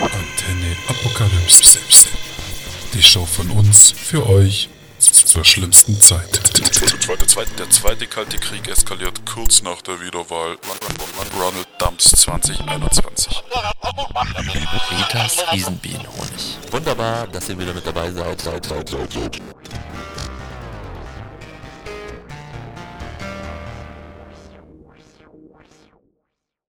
Antenne Apokalypse. Die Show von uns für euch zur schlimmsten Zeit. Der zweite, der zweite Kalte Krieg eskaliert kurz nach der Wiederwahl. Ronald Dumps 2021. Ritas Riesenbienenhonig. Wunderbar, dass ihr wieder mit dabei seid. seid, seid, seid, seid.